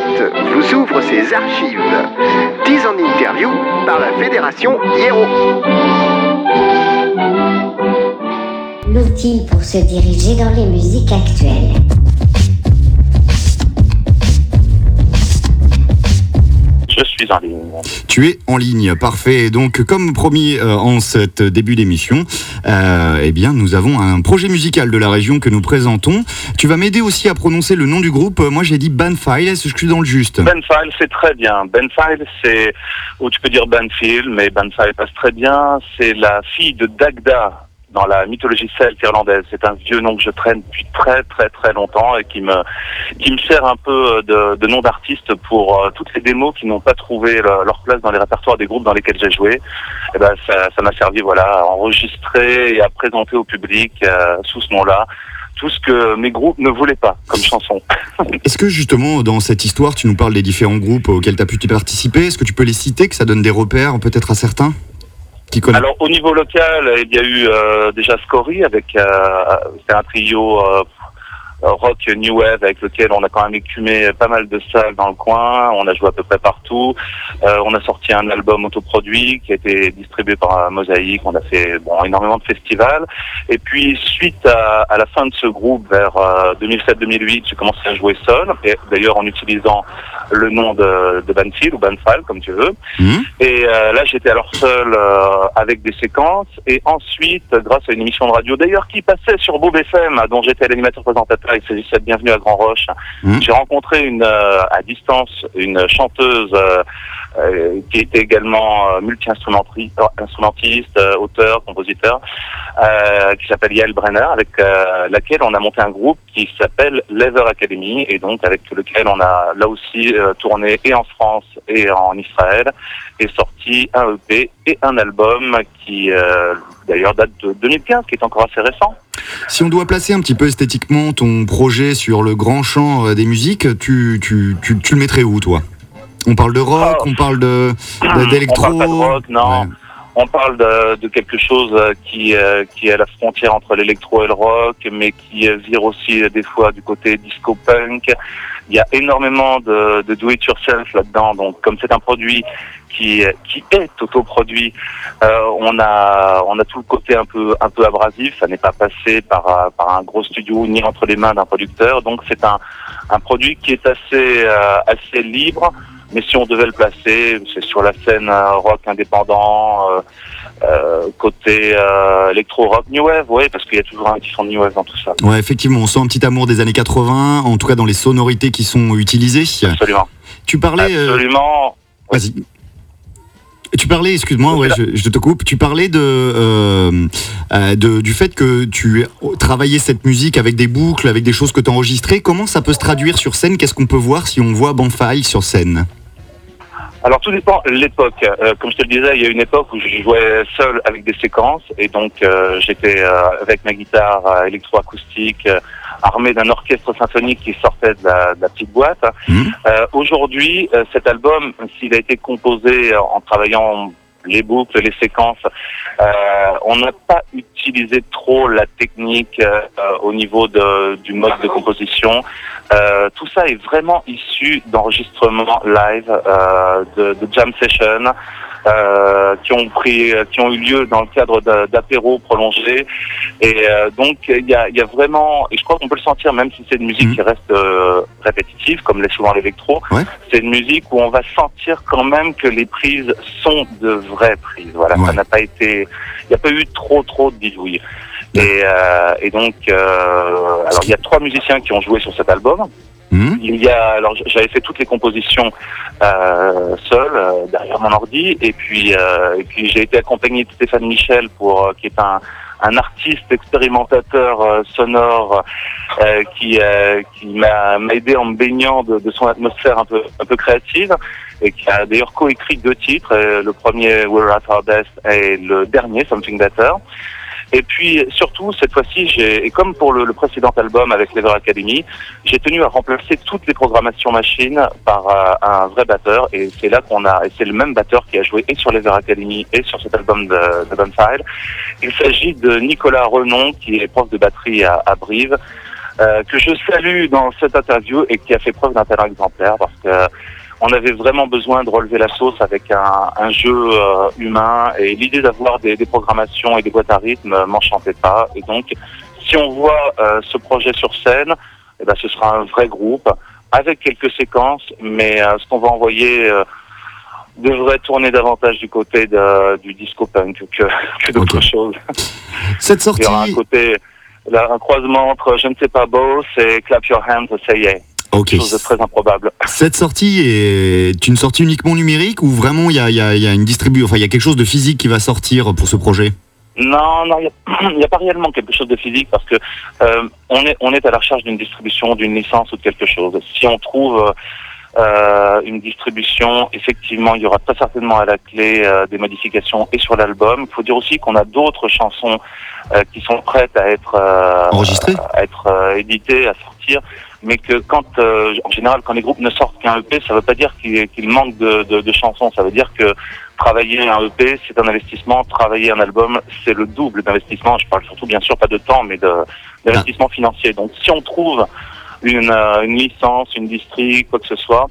vous ouvre ses archives. 10 en interview par la Fédération Hiero. L'outil pour se diriger dans les musiques actuelles. Je suis en ligne. Tu es en ligne, parfait. Donc, comme promis euh, en cet début d'émission, euh, eh bien, nous avons un projet musical de la région que nous présentons. Tu vas m'aider aussi à prononcer le nom du groupe. Moi, j'ai dit Banfile. Est-ce que je suis dans le juste Benfile, c'est très bien. Benfile, c'est, ou tu peux dire Banfield, mais Benfile passe très bien. C'est la fille de Dagda dans la mythologie celte irlandaise. C'est un vieux nom que je traîne depuis très très très longtemps et qui me qui me sert un peu de, de nom d'artiste pour euh, toutes les démos qui n'ont pas trouvé le- leur place dans les répertoires des groupes dans lesquels j'ai joué. Et ben ça ça m'a servi voilà à enregistrer et à présenter au public euh, sous ce nom-là tout ce que mes groupes ne voulaient pas comme chanson. Est-ce que justement, dans cette histoire, tu nous parles des différents groupes auxquels tu as pu participer? Est-ce que tu peux les citer, que ça donne des repères peut-être à certains? Alors au niveau local, il y a eu euh, déjà Scory avec euh, c'est un trio euh, rock new wave avec lequel on a quand même écumé pas mal de salles dans le coin. On a joué à peu près partout. Euh, on a sorti un album autoproduit qui a été distribué par euh, Mosaïque. On a fait bon énormément de festivals. Et puis suite à, à la fin de ce groupe vers euh, 2007-2008, j'ai commencé à jouer seul. Et d'ailleurs en utilisant le nom de, de Banfield ou Banfile comme tu veux. Mhm. Et euh, là, j'étais alors seul euh, avec des séquences. Et ensuite, grâce à une émission de radio, d'ailleurs, qui passait sur Bob FM, dont j'étais l'animateur présentateur, il s'agissait de Bienvenue à Grand Roche. Mhm. J'ai rencontré une, euh, à distance une chanteuse euh, qui était également euh, multi-instrumentiste, instrumentiste, euh, auteur, compositeur, euh, qui s'appelle Yael Brenner, avec laquelle on a monté un groupe qui s'appelle Leather Academy, et donc avec lequel on a là aussi tourné et en France et en Israël, et sorti un EP et un album qui d'ailleurs date de 2015, qui est encore assez récent. Si on doit placer un petit peu esthétiquement ton projet sur le grand champ des musiques, tu, tu, tu, tu le mettrais où, toi? On parle de rock, Oh. on parle d'électro On parle pas de rock, non. Ouais. On parle de, de quelque chose euh, qui, euh, qui est à la frontière entre l'électro et le rock, mais qui euh, vire aussi des fois du côté disco-punk. Il y a énormément de, de do-it-yourself là-dedans. Donc, comme c'est un produit qui, qui est autoproduit, euh, on a on a tout le côté un peu un peu abrasif. Ça n'est pas passé par par un gros studio ni entre les mains d'un producteur. Donc, c'est un un produit qui est assez euh, assez libre. Mais si on devait le placer, c'est sur la scène euh, rock indépendant, euh, euh, côté euh, électro-rock, new wave, oui, parce qu'il y a toujours un petit son de new wave dans tout ça. Ouais, effectivement, on sent un petit amour des années 80, en tout cas dans les sonorités qui sont utilisées. Absolument. Tu parlais. euh, Absolument. Vas-y. Tu parlais, excuse-moi, ouais, je, je te coupe. Tu parlais de, euh, de- du fait que tu travaillais cette musique avec des boucles, avec des choses que tu enregistrées. Comment ça peut se traduire sur scène? Qu'est-ce qu'on peut voir si on voit Banfile sur scène? Alors tout dépend de l'époque. Euh, comme je te le disais, il y a une époque où je jouais seul avec des séquences et donc euh, j'étais euh, avec ma guitare euh, électroacoustique euh, armé d'un orchestre symphonique qui sortait de la, de la petite boîte. Mhm. Euh, Aujourd'hui, euh, cet album, s'il a été composé en travaillant les boucles, les séquences, euh, on n'a pas utilisé trop la technique euh, au niveau de, du mode de composition. Euh, tout ça est vraiment issu d'enregistrements live, de, de jam sessions. Euh, qui ont pris, qui ont eu lieu dans le cadre d'a- d'apéros prolongés, et euh, donc il y a, y a vraiment, et je crois qu'on peut le sentir, même si c'est une musique Mhm. qui reste euh, répétitive, comme l'est souvent l'électro, Ouais. c'est une musique où on va sentir quand même que les prises sont de vraies prises. Voilà, Ouais. ça n'a pas été, il n'y a pas eu trop trop de bidouilles. Et, euh, et donc, euh, alors il y a trois musiciens qui ont joué sur cet album. Mhm. Il y a, alors j'avais fait toutes les compositions euh, seul euh, derrière mon ordi, et puis euh, et puis j'ai été accompagné de Stéphane Michel pour euh, qui est un un artiste expérimentateur euh, sonore euh, qui euh, qui m'a m'a aidé en me baignant de, de son atmosphère un peu un peu créative et qui a d'ailleurs coécrit deux titres, euh, le premier We're at Our Best et le dernier Something Better. Et puis surtout cette fois-ci, et comme pour le, le précédent album avec Lever Academy, j'ai tenu à remplacer toutes les programmations machines par euh, un vrai batteur. Et c'est là qu'on a, et c'est le même batteur qui a joué et sur Lever Academy et sur cet album de, de Bonfire. Il s'agit de Nicolas Renon, qui est prof de batterie à, à Brive. euh, que je salue dans cette interview et qui a fait preuve d'un talent exemplaire parce que on avait vraiment besoin de relever la sauce avec un, un jeu euh, humain et l'idée d'avoir des, des, programmations et des boîtes à rythme m'enchantait pas. Et donc, si on voit euh, ce projet sur scène, eh ben, ce sera un vrai groupe avec quelques séquences, mais euh, ce qu'on va envoyer devrait tourner davantage du côté de, du disco punk que, que d'autres okay. choses. Cette sortie. Il y aura un côté, là, un croisement entre je ne sais pas beau, c'est clap your hands, say yeah. Ok. Chose de très improbable. Cette sortie est une sortie uniquement numérique ou vraiment il y a, y, a, y a, une distribution, enfin il y a quelque chose de physique qui va sortir pour ce projet? Non, non, il n'y a, a, pas réellement quelque chose de physique parce que euh, on est on est à la recherche d'une distribution, d'une licence ou de quelque chose. Si on trouve euh, une distribution, effectivement, il y aura très certainement à la clé euh, des modifications et sur l'album. Il faut dire aussi qu'on a d'autres chansons qui sont prêtes à être enregistrées, à être éditées, à sortir mais que quand, euh, en général, quand les groupes ne sortent qu'un EP, ça ne veut pas dire qu'il qu manque de, de, de, chansons. Ça veut dire que travailler un EP, c'est un investissement. Travailler un album, c'est le double d'investissement. Je parle surtout, bien sûr, pas de temps, mais d'investissement ah. financier. Donc, si on trouve une, euh, une licence, une distri, quoi que ce soit,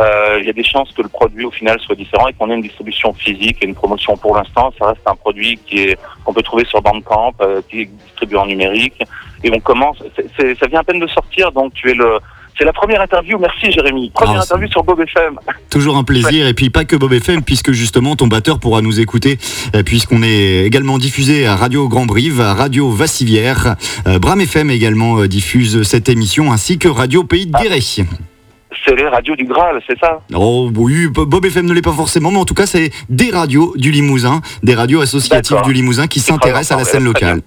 euh, il y a des chances que le produit au final soit différent et qu'on ait une distribution physique et une promotion. Pour l'instant, ça reste un produit qui est qu'on peut trouver sur Bandcamp, euh, qui est distribué en numérique. Et on commence, c est, c est, ça vient à peine de sortir, donc tu es le c'est la première interview, merci Jérémy. Première ah, interview sur Bob FM. Toujours un plaisir, ouais. et puis pas que Bob FM, puisque justement ton batteur pourra nous écouter, puisqu'on est également diffusé à Radio Grand Brive, à Radio Vassivière. Euh, Bram FM également diffuse cette émission, ainsi que Radio Pays de Guéret. Ah c'est les radios du Graal, c'est ça? Oh oui, Bob FM ne l'est pas forcément, mais en tout cas c'est des radios du Limousin, des radios associatives du Limousin qui s'intéressent à la scène locale.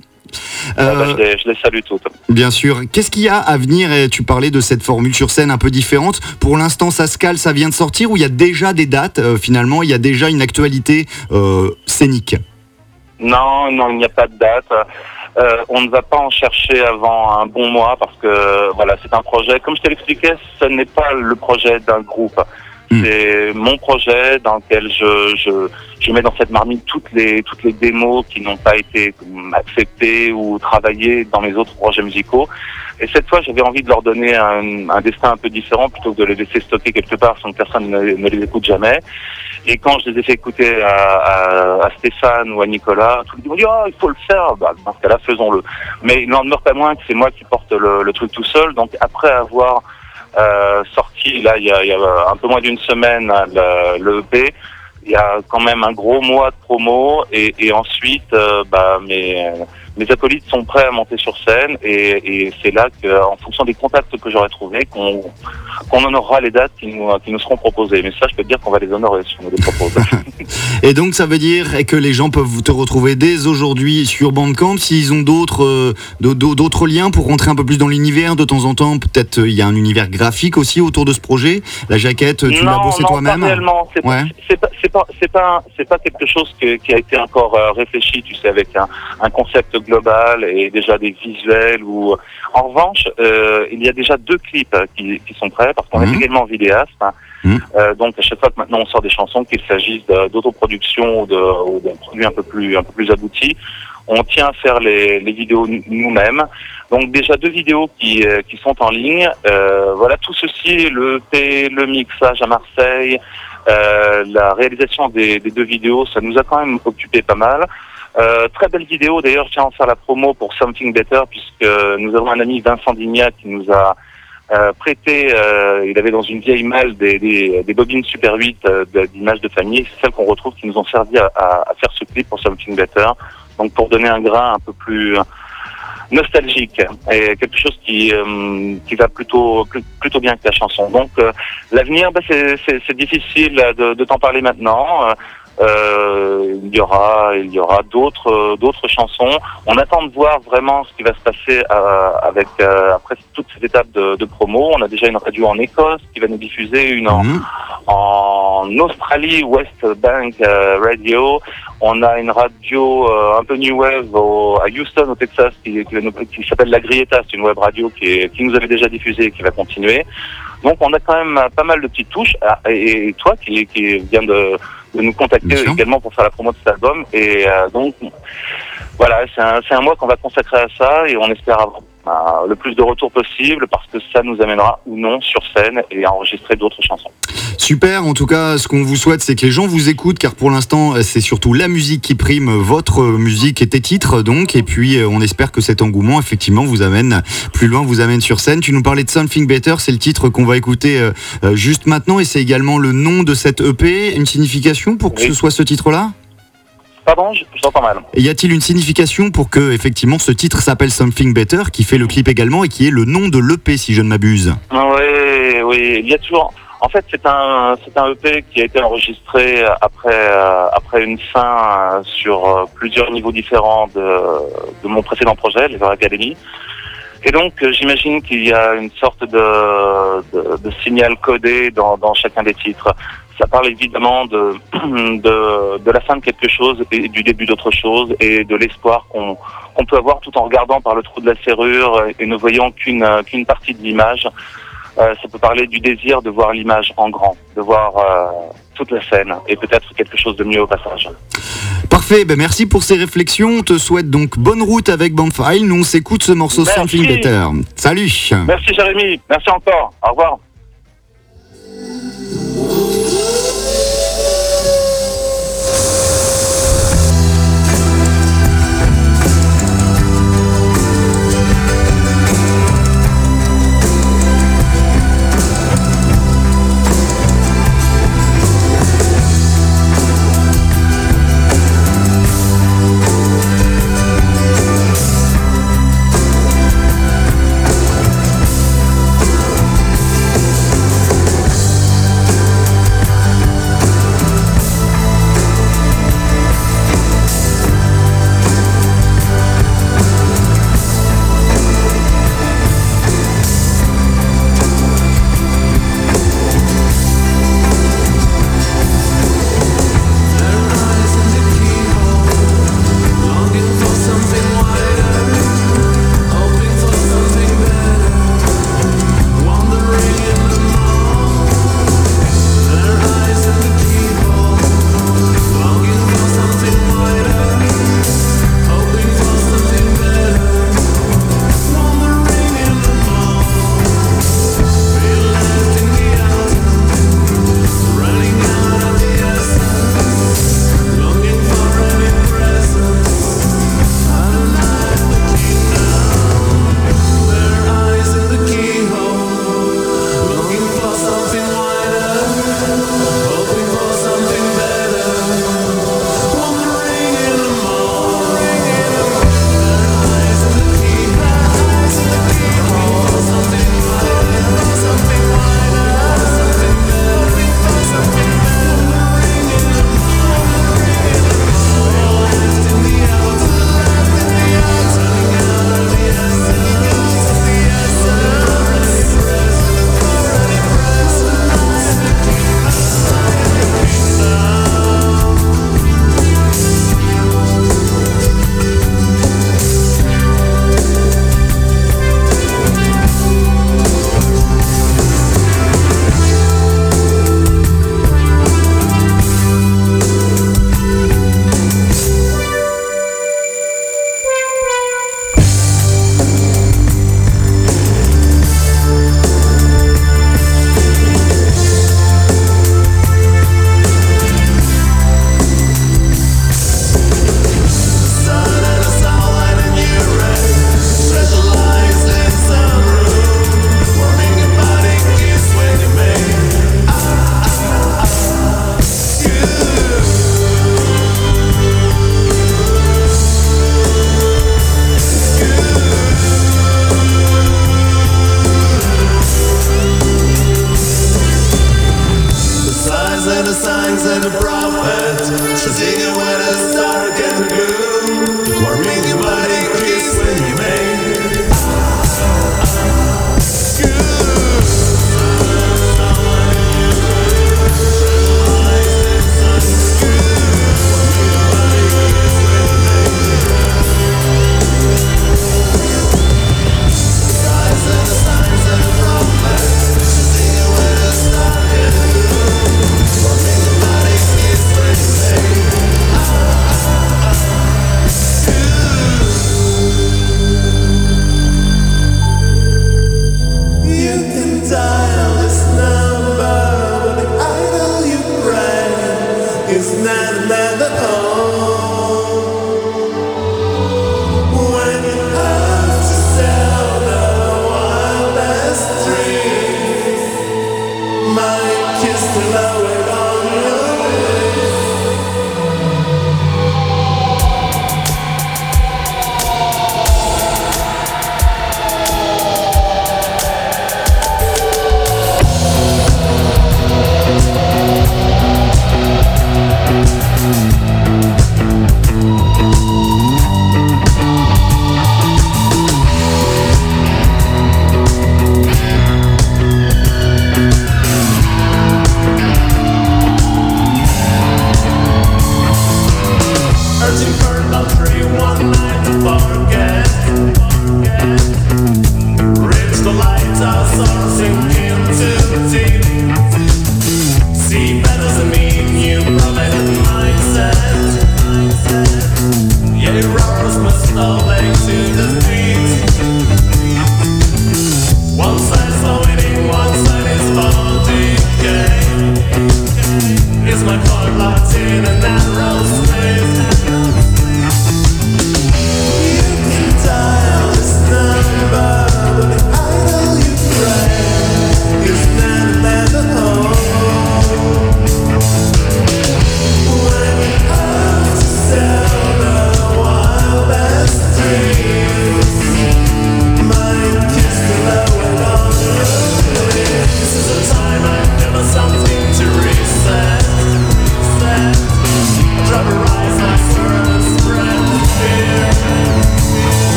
Euh, bah, je, les, je, les, salue toutes. Bien sûr. Qu'est-ce qu'il y a à venir? Et Tu parlais de cette formule sur scène un peu différente. Pour l'instant, ça se cale, ça vient de sortir ou il y a déjà des dates euh, Finalement, il y a déjà une actualité euh, scénique? Non, non, il n'y a pas de date. Euh, on ne va pas en chercher avant un bon mois parce que voilà, c'est un projet. Comme je te l'expliquais, ce n'est pas le projet d'un groupe. Mmh. C'est mon projet dans lequel je, je, je mets dans cette marmite toutes les toutes les démos qui n'ont pas été acceptées ou travaillées dans mes autres projets musicaux. Et cette fois, j'avais envie de leur donner un, un, destin un peu différent plutôt que de les laisser stocker quelque part sans que personne ne, ne les écoute jamais. Et quand je les ai fait écouter à, à, à Stéphane ou à Nicolas, tout le monde dit oh, il faut le faire. Bah, dans ce cas-là, faisons-le. Mais il n'en demeure pas moins que c'est moi qui porte le, le, truc tout seul. Donc après avoir euh, sorti là il y, a, il y a un peu moins d'une semaine le, le EP, il y a quand même un gros mois de promo et, et ensuite euh, bah, mes, mes acolytes sont prêts à monter sur scène et, et c'est là qu'en fonction des contacts que j'aurai trouvés qu'on qu'on honorera les dates qui nous, qui nous seront proposées. Mais ça, je peux te dire qu'on va les honorer si on nous les propose. et donc, ça veut dire que les gens peuvent te retrouver dès aujourd'hui sur Bandcamp s'ils ont d'autres euh, d'autres liens pour rentrer un peu plus dans l'univers de temps en temps. Peut-être il y a un univers graphique aussi autour de ce projet. La jaquette, tu l'as bossé toi-même. Non, réellement. C'est ouais. pas, pas, pas, pas quelque chose que, qui a été encore euh, réfléchi, tu sais, avec un, un concept global et déjà des visuels. Ou en revanche, euh, il y a déjà deux clips qui, qui sont prêts parce qu'on mmh. est également vidéaste. Mmh. Euh, donc à chaque fois que maintenant on sort des chansons, qu'il s'agisse d'autoproduction ou d'un produit un peu plus un peu plus abouti, on tient à faire les, les vidéos nous-mêmes. Donc déjà deux vidéos qui, euh, qui sont en ligne. Euh, voilà tout ceci, le P, le mixage à Marseille, euh, la réalisation des, des, deux vidéos, ça nous a quand même occupé pas mal. Euh, très belle vidéo, d'ailleurs, je tiens à en faire la promo pour Something Better, puisque nous avons un ami Vincent Dignac qui nous a euh, prêté, euh, il avait dans une vieille malle des, des, des bobines Super 8 euh, d'images de famille, c'est celles qu'on retrouve qui nous ont servi à, à, faire ce clip pour Something Better, donc pour donner un grain un peu plus nostalgique et quelque chose qui euh, qui va plutôt plutôt bien que la chanson. Donc euh, l'avenir, bah, c'est difficile de, de t'en parler maintenant. Euh, il y aura, il y aura d'autres, d'autres chansons. On attend de voir vraiment ce qui va se passer euh, avec euh, après toutes ces étapes de, de, promo. On a déjà une radio en Écosse qui va nous diffuser, une en, mmh. en Australie, West Bank Radio. On a une radio un peu new wave au, à Houston, au Texas, qui, qui, qui s'appelle La Grieta. C'est une web radio qui, est, qui nous avait déjà diffusé et qui va continuer. Donc on a quand même pas mal de petites touches. Ah, et, et toi qui, qui viens de de nous contacter également pour faire la promo de cet album. Et euh, donc, voilà, c'est un, un mois qu'on va consacrer à ça et on espère avoir le plus de retours possible parce que ça nous amènera ou non sur scène et à enregistrer d'autres chansons. Super, en tout cas, ce qu'on vous souhaite, c'est que les gens vous écoutent, car pour l'instant, c'est surtout la musique qui prime, votre musique et tes titres, donc, et puis euh, on espère que cet engouement, effectivement, vous amène plus loin, vous amène sur scène. Tu nous parlais de Something Better, c'est le titre qu'on va écouter euh, euh, juste maintenant, et c'est également le nom de cette EP, une signification pour que Oui. ce soit ce titre-là? Pardon, je, je t'entends mal. Et y a-t-il une signification pour que, effectivement, ce titre s'appelle Something Better, qui fait le clip également, et qui est le nom de l'EP, si je ne m'abuse Oui, oui, il y a toujours. En fait, c'est un, c'est un EP qui a été enregistré après, euh, après une fin euh, sur euh, plusieurs niveaux différents de, de mon précédent projet, les Academy. Et donc, euh, j'imagine qu'il y a une sorte de, de, de signal codé dans, dans chacun des titres. Ça parle évidemment de, de, de la fin de quelque chose et du début d'autre chose et de l'espoir qu'on peut avoir tout en regardant par le trou de la serrure et ne voyant qu'une qu'une partie de l'image. Euh, ça peut parler du désir de voir l'image en grand, de voir euh, toute la scène et peut-être quelque chose de mieux au passage. Parfait, ben merci pour ces réflexions. On te souhaite donc bonne route avec Bandfile. Nous, on s'écoute ce morceau Merci. Something Better. Salut Merci Jérémy, merci encore, au revoir.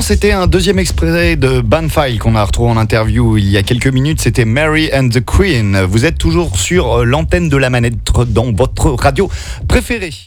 C'était un deuxième extrait de Banfile qu'on a retrouvé en interview il y a quelques minutes. C'était Mary and the Queen. Vous êtes toujours sur l'antenne de la manette dans votre radio préférée.